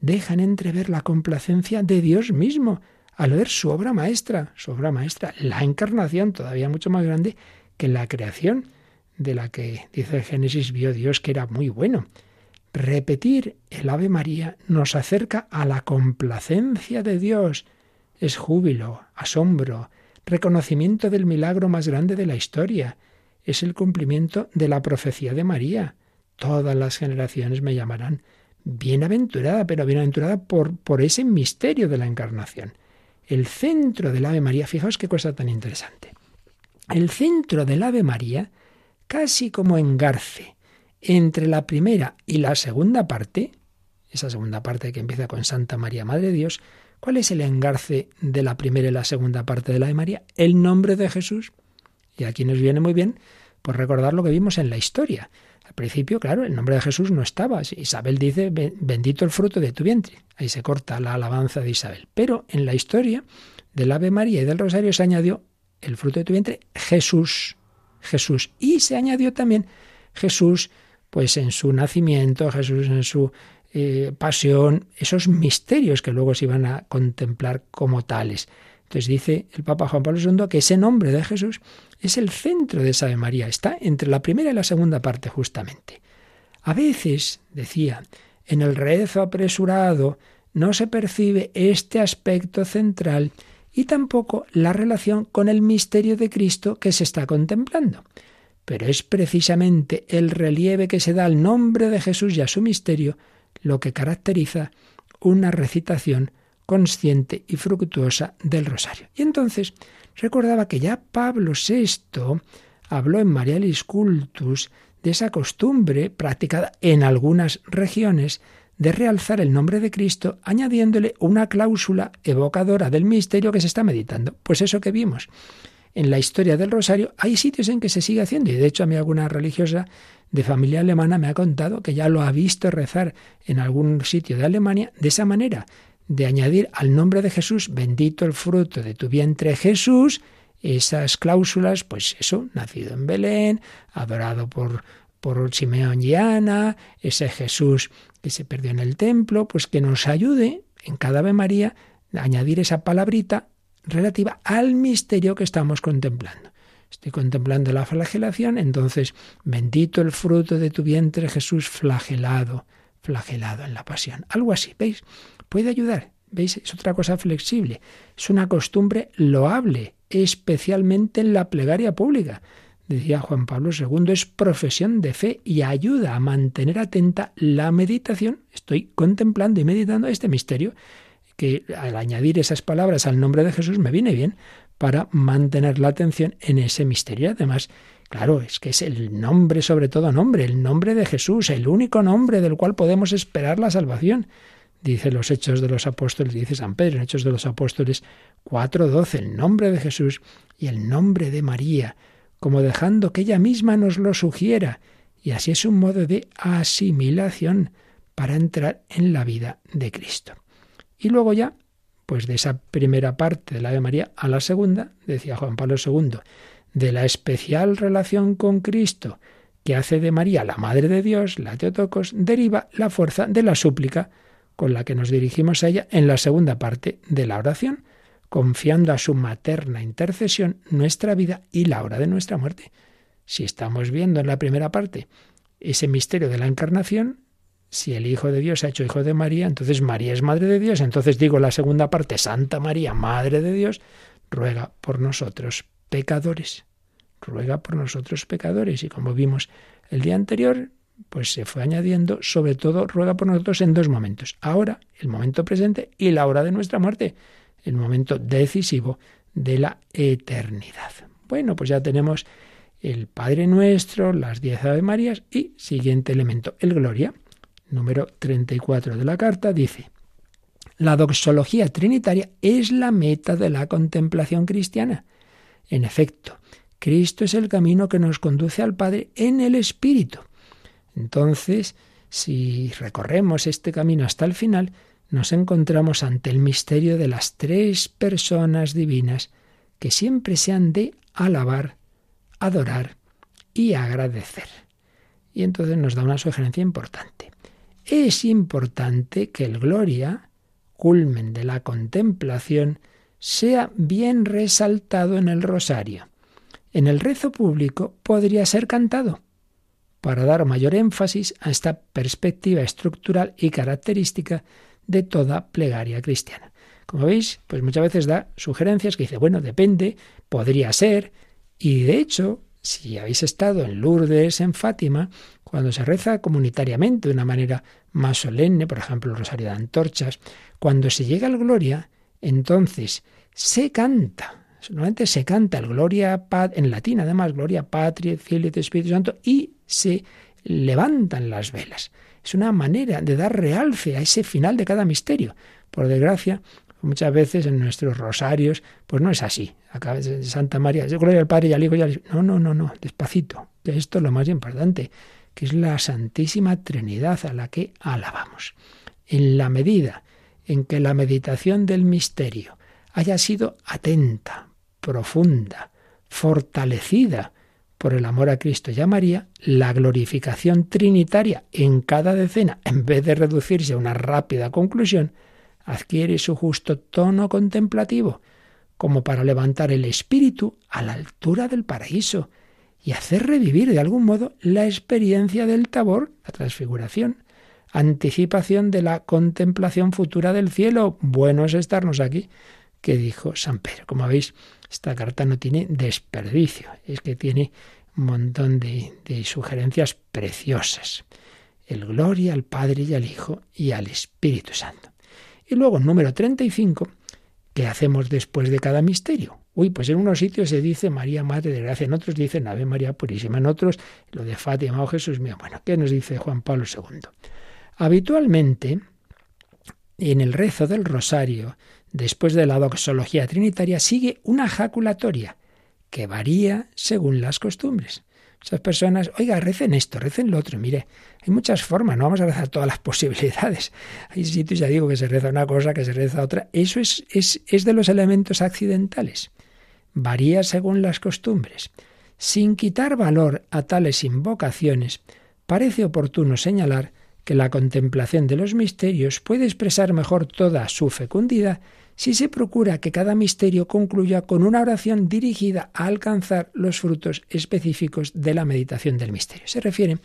B: dejan entrever la complacencia de Dios mismo al ver su obra maestra, su obra maestra, la encarnación todavía mucho más grande que la creación, de la que dice el Génesis vio Dios que era muy bueno. Repetir el Ave María nos acerca a la complacencia de Dios. Es júbilo, asombro, reconocimiento del milagro más grande de la historia. Es el cumplimiento de la profecía de María. Todas las generaciones me llamarán bienaventurada, pero bienaventurada por, por ese misterio de la encarnación. El centro del Ave María, fijaos qué cosa tan interesante. el centro del Ave María, casi como engarce entre la primera y la segunda parte, esa segunda parte que empieza con Santa María, Madre de Dios, ¿cuál es el engarce de la primera y la segunda parte de la de María? El nombre de Jesús. Y aquí nos viene muy bien por recordar lo que vimos en la historia. Principio, claro, el nombre de Jesús no estaba. Isabel dice, bendito el fruto de tu vientre. Ahí se corta la alabanza de Isabel. Pero en la historia del Ave María y del Rosario se añadió el fruto de tu vientre, Jesús. Jesús. Y se añadió también Jesús, pues en su nacimiento, Jesús en su eh, pasión, esos misterios que luego se iban a contemplar como tales. Entonces dice el Papa Juan Pablo II que ese nombre de Jesús es el centro de esa Ave María, está entre la primera y la segunda parte justamente. A veces, decía, en el rezo apresurado no se percibe este aspecto central y tampoco la relación con el misterio de Cristo que se está contemplando. Pero es precisamente el relieve que se da al nombre de Jesús y a su misterio lo que caracteriza una recitación consciente y fructuosa del rosario. Y entonces recordaba que ya Pablo VI habló en Marialis Cultus de esa costumbre practicada en algunas regiones de realzar el nombre de Cristo añadiéndole una cláusula evocadora del misterio que se está meditando. Pues eso que vimos en la historia del rosario, hay sitios en que se sigue haciendo y de hecho a mí alguna religiosa de familia alemana me ha contado que ya lo ha visto rezar en algún sitio de Alemania de esa manera, de añadir al nombre de Jesús, bendito el fruto de tu vientre Jesús, esas cláusulas, pues eso, nacido en Belén, adorado por, por Simeón y Ana, ese Jesús que se perdió en el templo, pues que nos ayude en cada Ave María a añadir esa palabrita relativa al misterio que estamos contemplando. Estoy contemplando la flagelación, entonces bendito el fruto de tu vientre Jesús flagelado, flagelado en la pasión. Algo así, ¿veis? Puede ayudar. ¿Veis? Es otra cosa flexible. Es una costumbre loable, especialmente en la plegaria pública. Decía Juan Pablo II, es profesión de fe y ayuda a mantener atenta la meditación. Estoy contemplando y meditando este misterio que al añadir esas palabras al nombre de Jesús me viene bien para mantener la atención en ese misterio. Además, claro, es que es el nombre sobre todo nombre, el nombre de Jesús, el único nombre del cual podemos esperar la salvación. Dice los Hechos de los Apóstoles, dice San Pedro en Hechos de los Apóstoles 4:12, el nombre de Jesús y el nombre de María, como dejando que ella misma nos lo sugiera, y así es un modo de asimilación para entrar en la vida de Cristo. Y luego ya, pues de esa primera parte de la Ave María a la segunda, decía Juan Pablo II, de la especial relación con Cristo que hace de María la Madre de Dios, la Teotocos, deriva la fuerza de la súplica con la que nos dirigimos a ella en la segunda parte de la oración, confiando a su materna intercesión nuestra vida y la hora de nuestra muerte. Si estamos viendo en la primera parte ese misterio de la encarnación, si el Hijo de Dios ha hecho Hijo de María, entonces María es Madre de Dios. Entonces digo la segunda parte, Santa María, Madre de Dios, ruega por nosotros pecadores. Ruega por nosotros pecadores. Y como vimos el día anterior, pues se fue añadiendo, sobre todo ruega por nosotros en dos momentos. Ahora, el momento presente y la hora de nuestra muerte, el momento decisivo de la eternidad. Bueno, pues ya tenemos el Padre Nuestro, las diez Ave Marías y siguiente elemento, el Gloria número 34 de la carta, dice, la doxología trinitaria es la meta de la contemplación cristiana. En efecto, Cristo es el camino que nos conduce al Padre en el Espíritu. Entonces, si recorremos este camino hasta el final, nos encontramos ante el misterio de las tres personas divinas que siempre se han de alabar, adorar y agradecer. Y entonces nos da una sugerencia importante es importante que el gloria, culmen de la contemplación, sea bien resaltado en el rosario. En el rezo público podría ser cantado, para dar mayor énfasis a esta perspectiva estructural y característica de toda plegaria cristiana. Como veis, pues muchas veces da sugerencias que dice, bueno, depende, podría ser, y de hecho, si habéis estado en Lourdes, en Fátima, cuando se reza comunitariamente de una manera más solemne, por ejemplo el Rosario de Antorchas, cuando se llega al Gloria, entonces se canta, Normalmente se canta el Gloria en latín, además, Gloria Patria, Filio Espíritu Santo, y se levantan las velas. Es una manera de dar realce a ese final de cada misterio. Por desgracia, muchas veces en nuestros rosarios, pues no es así. Acá Santa María, yo gloria al Padre y al Hijo y al No, no, no, no, despacito. Esto es lo más importante, que es la Santísima Trinidad a la que alabamos. En la medida en que la meditación del misterio haya sido atenta, profunda, fortalecida por el amor a Cristo y a María, la glorificación trinitaria en cada decena, en vez de reducirse a una rápida conclusión, adquiere su justo tono contemplativo, como para levantar el espíritu a la altura del paraíso y hacer revivir de algún modo la experiencia del tabor, la transfiguración, anticipación de la contemplación futura del cielo. Bueno es estarnos aquí, que dijo San Pedro. Como veis, esta carta no tiene desperdicio, es que tiene un montón de, sugerencias preciosas. El gloria al Padre y al Hijo y al Espíritu Santo. Y luego, número 35, ¿qué hacemos después de cada misterio? Uy, pues en unos sitios se dice María Madre de Gracia, en otros dicen Ave María Purísima, en otros lo de Fátima o Jesús mío. Bueno, ¿qué nos dice Juan Pablo II? Habitualmente, en el rezo del rosario, después de la doxología trinitaria, sigue una jaculatoria que varía según las costumbres. Esas personas, oiga, recen esto, recen lo otro. Mire, hay muchas formas, no vamos a rezar todas las posibilidades. Hay sitios, ya digo, que se reza una cosa, que se reza otra. Eso es, es, es de los elementos accidentales. Varía según las costumbres. Sin quitar valor a tales invocaciones, parece oportuno señalar que la contemplación de los misterios puede expresar mejor toda su fecundidad si se procura que cada misterio concluya con una oración dirigida a alcanzar los frutos específicos de la meditación del misterio. Se refiere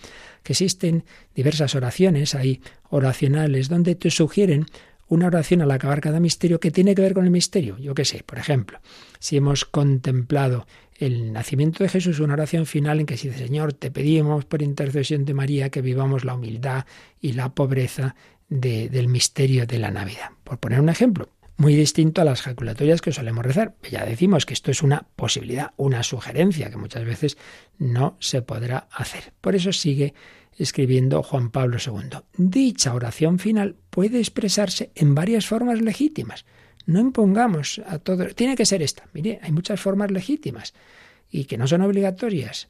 B: que existen diversas oraciones ahí oracionales donde te sugieren una oración al acabar cada misterio que tiene que ver con el misterio. Yo qué sé, por ejemplo, si hemos contemplado el nacimiento de Jesús, una oración final en que dice, Señor, te pedimos por intercesión de María que vivamos la humildad y la pobreza del misterio de la Navidad. Por poner un ejemplo, muy distinto a las jaculatorias que solemos rezar. Ya decimos que esto es una posibilidad, una sugerencia que muchas veces no se podrá hacer. Por eso sigue escribiendo Juan Pablo II. Dicha oración final puede expresarse en varias formas legítimas. No impongamos a todo. Tiene que ser esta. Mire, hay muchas formas legítimas y que no son obligatorias.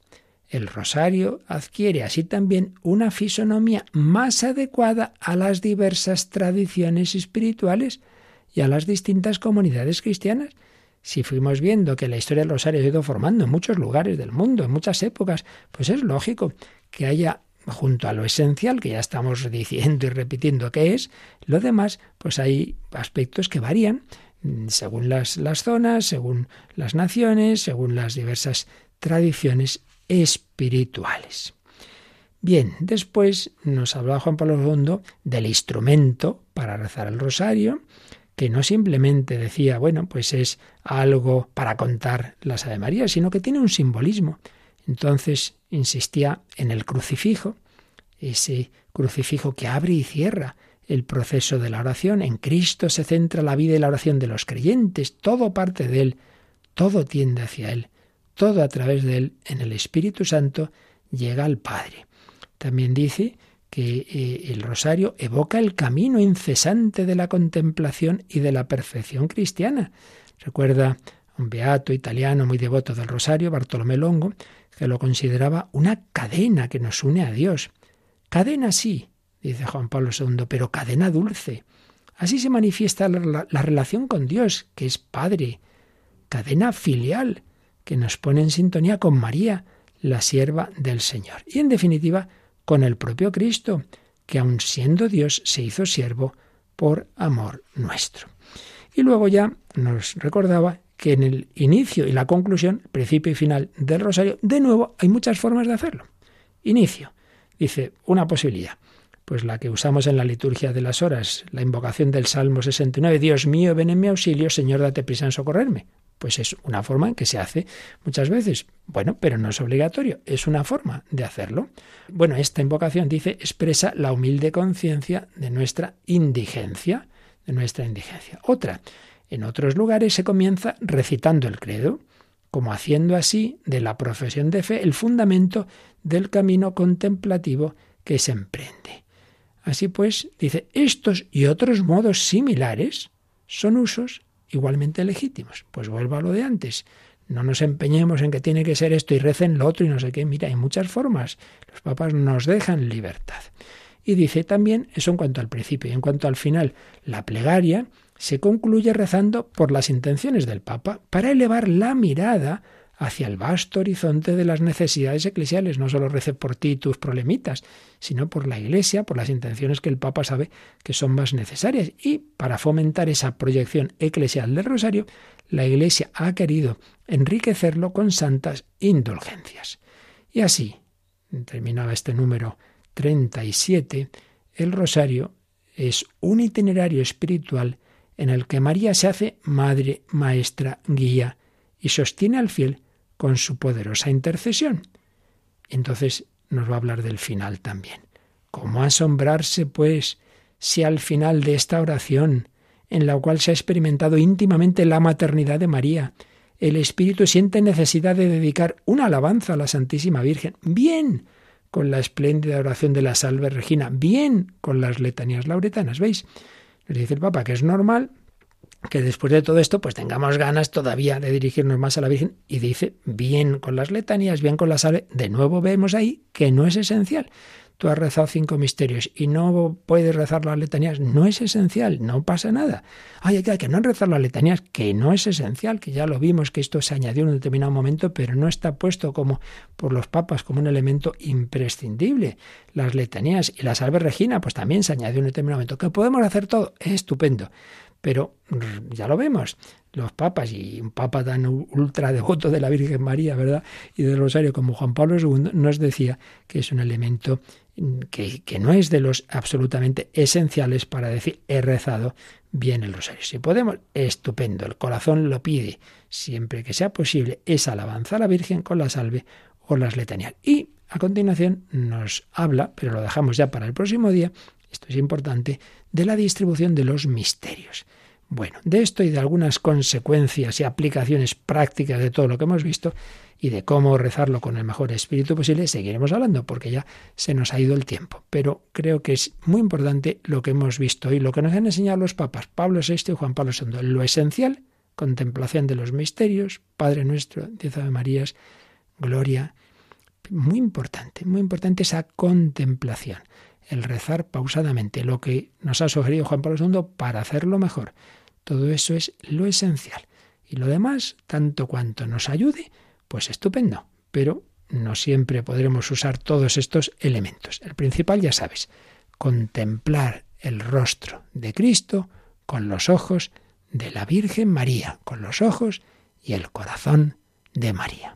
B: El rosario adquiere así también una fisonomía más adecuada a las diversas tradiciones espirituales y a las distintas comunidades cristianas. Si fuimos viendo que la historia del rosario ha ido formando en muchos lugares del mundo, en muchas épocas, pues es lógico que haya junto a lo esencial que ya estamos diciendo y repitiendo que es, lo demás, pues hay aspectos que varían mm, según las, las zonas, según las naciones, según las diversas tradiciones espirituales. Bien, después nos habla Juan Pablo II del instrumento para rezar el rosario, que no simplemente decía, bueno, pues es algo para contar las Ave María, sino que tiene un simbolismo. Entonces insistía en el crucifijo, ese crucifijo que abre y cierra el proceso de la oración. En Cristo se centra la vida y la oración de los creyentes, todo parte de Él, todo tiende hacia Él, todo a través de Él, en el Espíritu Santo, llega al Padre. También dice que eh, el rosario evoca el camino incesante de la contemplación y de la perfección cristiana. Recuerda un beato italiano muy devoto del rosario, Bartolomé Longo, que lo consideraba una cadena que nos une a Dios. Cadena sí, dice Juan Pablo II, pero cadena dulce. Así se manifiesta la, la, relación con Dios, que es Padre. Cadena filial, que nos pone en sintonía con María, la sierva del Señor. Y en definitiva, con el propio Cristo, que aun siendo Dios se hizo siervo por amor nuestro. Y luego ya nos recordaba que en el inicio y la conclusión, principio y final del rosario, de nuevo hay muchas formas de hacerlo. Inicio, dice, una posibilidad, pues la que usamos en la liturgia de las horas, la invocación del Salmo 69, Dios mío, ven en mi auxilio, Señor, date prisa en socorrerme. Pues es una forma en que se hace muchas veces. Bueno, pero no es obligatorio, es una forma de hacerlo. Bueno, esta invocación dice expresa la humilde conciencia de nuestra indigencia, de nuestra indigencia. Otra, En otros lugares se comienza recitando el credo, como haciendo así de la profesión de fe el fundamento del camino contemplativo que se emprende. Así pues, dice, estos y otros modos similares son usos igualmente legítimos. Pues vuelvo a lo de antes. No nos empeñemos en que tiene que ser esto y recen lo otro y no sé qué. Mira, hay muchas formas. Los papas nos dejan libertad. Y dice también, eso en cuanto al principio, y en cuanto al final, la plegaria se concluye rezando por las intenciones del Papa para elevar la mirada hacia el vasto horizonte de las necesidades eclesiales. No solo rece por ti tus problemitas, sino por la Iglesia, por las intenciones que el Papa sabe que son más necesarias. Y para fomentar esa proyección eclesial del rosario, la Iglesia ha querido enriquecerlo con santas indulgencias. Y así, terminaba este número 37, el rosario es un itinerario espiritual en el que María se hace madre, maestra, guía y sostiene al fiel con su poderosa intercesión. Entonces nos va a hablar del final también. ¿Cómo asombrarse, pues, si al final de esta oración, en la cual se ha experimentado íntimamente la maternidad de María, el Espíritu siente necesidad de dedicar una alabanza a la Santísima Virgen? Bien, con la espléndida oración de la Salve Regina, bien con las letanías lauretanas, ¿veis? Nos dice el Papa que es normal que después de todo esto pues tengamos ganas todavía de dirigirnos más a la Virgen y dice bien con las letanías, bien con la salve. De nuevo vemos ahí que no es esencial. Tú has rezado cinco misterios y no puedes rezar las letanías, no es esencial, no pasa nada. Ay, que no rezar las letanías, que no es esencial, que ya lo vimos, que esto se añadió en un determinado momento, pero no está puesto como por los papas como un elemento imprescindible. Las letanías y la salve regina, pues también se añadió en un determinado momento. ¿Que podemos hacer todo? Estupendo. Pero ya lo vemos, los papas y un papa tan ultra devoto de la Virgen María, ¿verdad? Y del Rosario como Juan Pablo II nos decía que es un elemento que, no es de los absolutamente esenciales para decir he rezado bien el rosario. Si podemos, estupendo, el corazón lo pide, siempre que sea posible, es alabanza a la Virgen con la salve o las letanías. Y a continuación nos habla, pero lo dejamos ya para el próximo día, esto es importante, de la distribución de los misterios. Bueno, de esto y de algunas consecuencias y aplicaciones prácticas de todo lo que hemos visto y de cómo rezarlo con el mejor espíritu posible, seguiremos hablando porque ya se nos ha ido el tiempo. Pero creo que es muy importante lo que hemos visto y lo que nos han enseñado los papas Pablo VI y Juan Pablo II. Lo esencial, contemplación de los misterios, Padre nuestro, diez Ave Marías, gloria. Muy importante, muy importante esa contemplación el rezar pausadamente, lo que nos ha sugerido Juan Pablo II para hacerlo mejor. Todo eso es lo esencial. Y lo demás, tanto cuanto nos ayude, pues estupendo. Pero no siempre podremos usar todos estos elementos. El principal, ya sabes, contemplar el rostro de Cristo con los ojos de la Virgen María, con los ojos y el corazón de María.